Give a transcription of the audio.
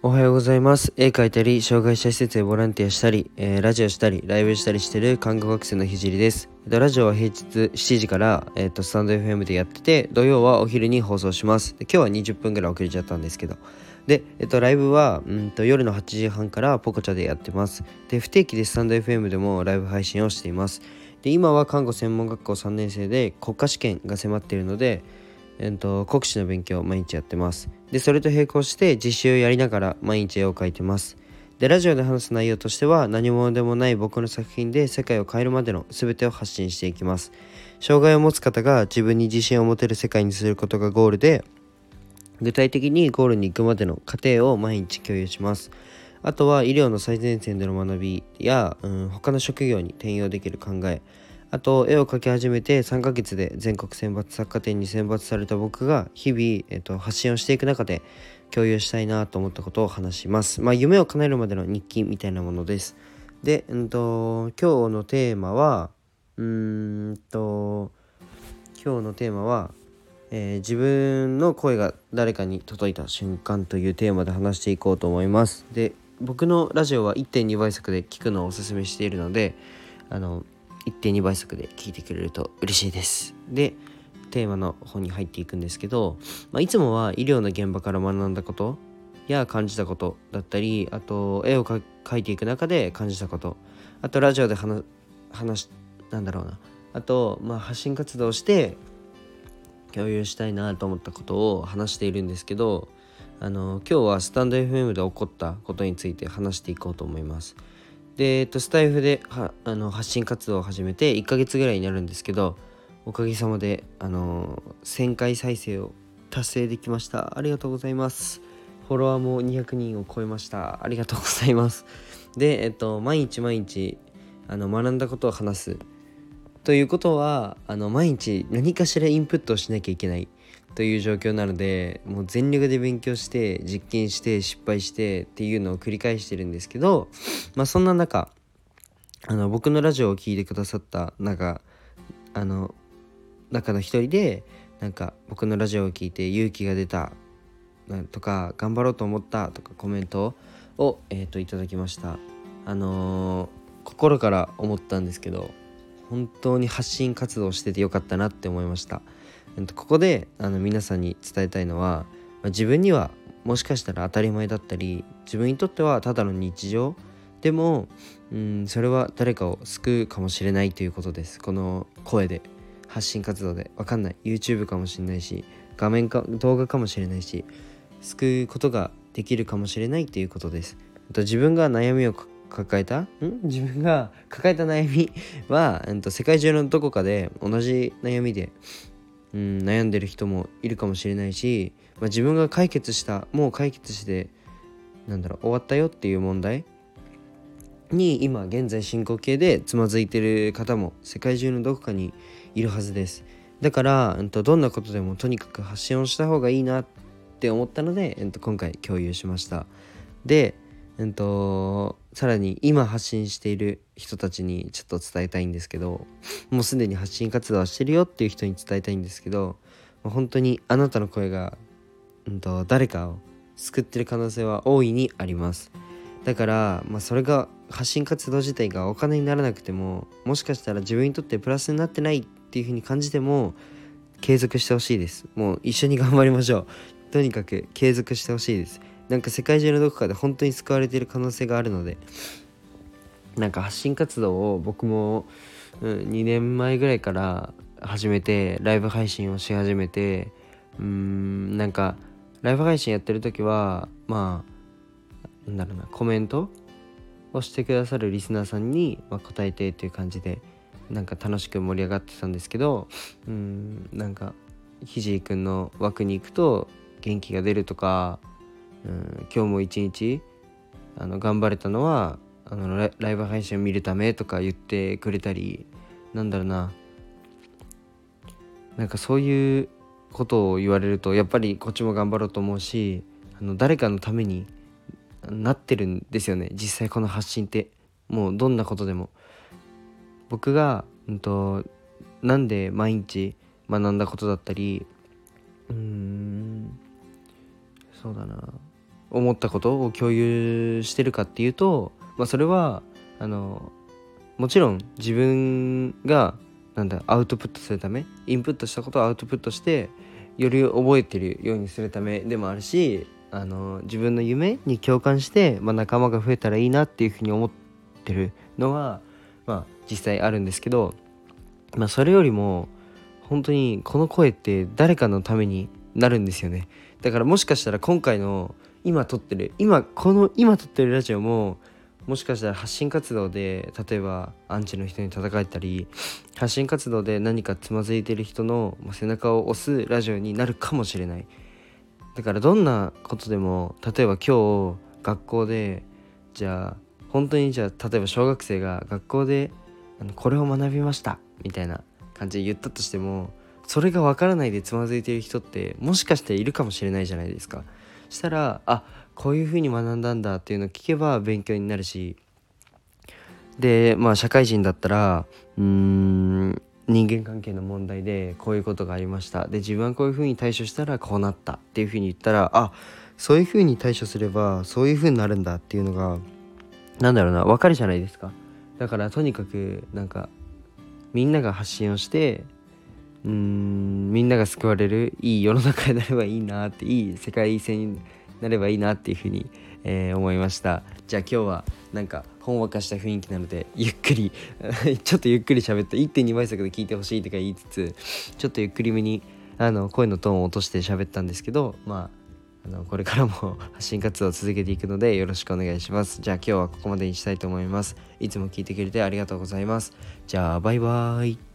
おはようございます。絵描いたり、障害者施設でボランティアしたり、えーラジオしたり、ライブしたりしてる看護学生のひじりです。ラジオは平日7時から、えっとスタンド FM でやってて、土曜はお昼に放送します。今日は20分ぐらい遅れちゃったんですけど。で、えっと、ライブはんと夜の8時半からポコチャでやってます。で、不定期でスタンド FM でもライブ配信をしています。で、今は看護専門学校3年生で国家試験が迫っているので、えっと、国試の勉強を毎日やってます。で、それと並行して実習をやりながら毎日絵を描いてます。で、ラジオで話す内容としては何者でもない僕の作品で世界を変えるまでの全てを発信していきます。障害を持つ方が自分に自信を持てる世界にすることがゴールで、具体的にゴールに行くまでの過程を毎日共有します。あとは医療の最前線での学びや、うん、他の職業に転用できる考え、あと絵を描き始めて3ヶ月で全国選抜作家展に選抜された僕が日々、えっと、発信をしていく中で共有したいなと思ったことを話します。まあ夢を叶えるまでの日記みたいなものです。で、うんと、今日のテーマは、うんと、今日のテーマは、えー自分の声が誰かに届いた瞬間というテーマで話していこうと思います。で、僕のラジオは1.2倍速で聞くのをおすすめしているので、あの、1.2倍速で聞いてくれると嬉しいです。で、テーマの方に入っていくんですけど、まあ、いつもは医療の現場から学んだことや感じたことだったり、あと絵を描いていく中で感じたこと、あとラジオで話、話、なんだろうな、あと、まあ、発信活動して共有したいなと思ったことを話しているんですけどあの今日はスタンド FM で起こったことについて話していこうと思います。で、えっと、スタイフではあの発信活動を始めて1ヶ月ぐらいになるんですけどおかげさまであの1000回再生を達成できました。ありがとうございます。フォロワーも200人を超えました。ありがとうございます。でえっと毎日毎日あの学んだことを話す。ということはあの毎日何かしらインプットをしなきゃいけない。という状況なのでもう全力で勉強して実験して失敗してっていうのを繰り返してるんですけどまあそんな中あの僕のラジオを聴いてくださった中あの中の一人でなんか僕のラジオを聞いて勇気が出たとか頑張ろうと思ったとかコメントを、えー、といただきました。あのー心から思ったんですけど本当に発信活動しててよかったなって思いました。ここであの皆さんに伝えたいのは、まあ自分にはもしかしたら当たり前だったり自分にとってはただの日常でも、うん、それは誰かを救うかもしれないということです。この声で発信活動で。わかんない。YouTube かもしれないし画面か動画かもしれないし救うことができるかもしれないということです。と自分が悩みを抱えた？ん？自分が抱えた悩みは、うん、と世界中のどこかで同じ悩みで、うん、悩んでる人もいるかもしれないし、まあ、自分が解決したもう解決してなんだろう終わったよっていう問題に今現在進行形でつまずいてる方も世界中のどこかにいるはずです。だから、うん、とどんなことでもとにかく発信をした方がいいなって思ったので、うん、と今回共有しました。で、うん、とさらに今発信している人たちにちょっと伝えたいんですけどもうすでに発信活動はしてるよっていう人に伝えたいんですけど本当にあなたの声が、うん、と誰かを救ってる可能性は大いにあります。だから、まあ、それが発信活動自体がお金にならなくてももしかしたら自分にとってプラスになってないっていう風に感じても継続してほしいです。もう一緒に頑張りましょう。とにかく継続してほしいです。なんか世界中のどこかで本当に救われている可能性があるのでなんか発信活動を僕も、うん、2年前ぐらいから始めてライブ配信をし始めてうーんなんかライブ配信やってる時はまあなんだろうなコメントをしてくださるリスナーさんに、まあ、答えてっていう感じでなんか楽しく盛り上がってたんですけどうんなんかひじりくんの枠に行くと元気が出るとかうん今日も一日あの頑張れたのはあのライブ配信を見るためとか言ってくれたりなんだろうな。なんかそういうことを言われるとやっぱりこっちも頑張ろうと思うしあの誰かのためになってるんですよね。実際この発信って。もうどんなことでも。僕が、うん、となんで毎日学んだことだったりうんそうだな。思ったことを共有してるかっていうと、まあ、それはあのもちろん自分がなんだアウトプットするためインプットしたことをアウトプットしてより覚えてるようにするためでもあるしあの自分の夢に共感して、まあ、仲間が増えたらいいなっていうふうに思ってるのは、まあ、実際あるんですけど、まあ、それよりも本当にこの声って誰かのためになるんですよね。だからもしかしたら今回の今撮ってる今この今撮ってるラジオももしかしたら発信活動で例えばアンチの人に叩かれたり発信活動で何かつまずいてる人の背中を押すラジオになるかもしれない。だからどんなことでも例えば今日学校でじゃあ本当にじゃあ例えば小学生が学校でこれを学びましたみたいな感じで言ったとしてもそれが分からないでつまずいてる人ってもしかしているかもしれないじゃないですか。したらあこういうふうに学んだんだっていうのを聞けば勉強になるし。でまあ社会人だったらうーん人間関係の問題でこういうことがありました。で自分はこういうふうに対処したらこうなったっていうふうに言ったらあそういうふうに対処すればそういうふうになるんだっていうのが何だろうな分かるじゃないですか。だからとにかくなんかみんなが発信をしてうーんみんなが救われるいい世の中になればいいなっていい世界線になればいいなっていうふうに、えー、思いました。じゃあ今日はなんかほんわかした雰囲気なのでゆっくり。ちょっとゆっくり喋って1.2倍速で聞いてほしいとか言いつつちょっとゆっくりめにあの声のトーンを落として喋ったんですけどまああのこれからも 発信活動を続けていくのでよろしくお願いします。じゃあ今日はここまでにしたいと思います。いつも聞いてくれてありがとうございます。じゃあバイバーイ。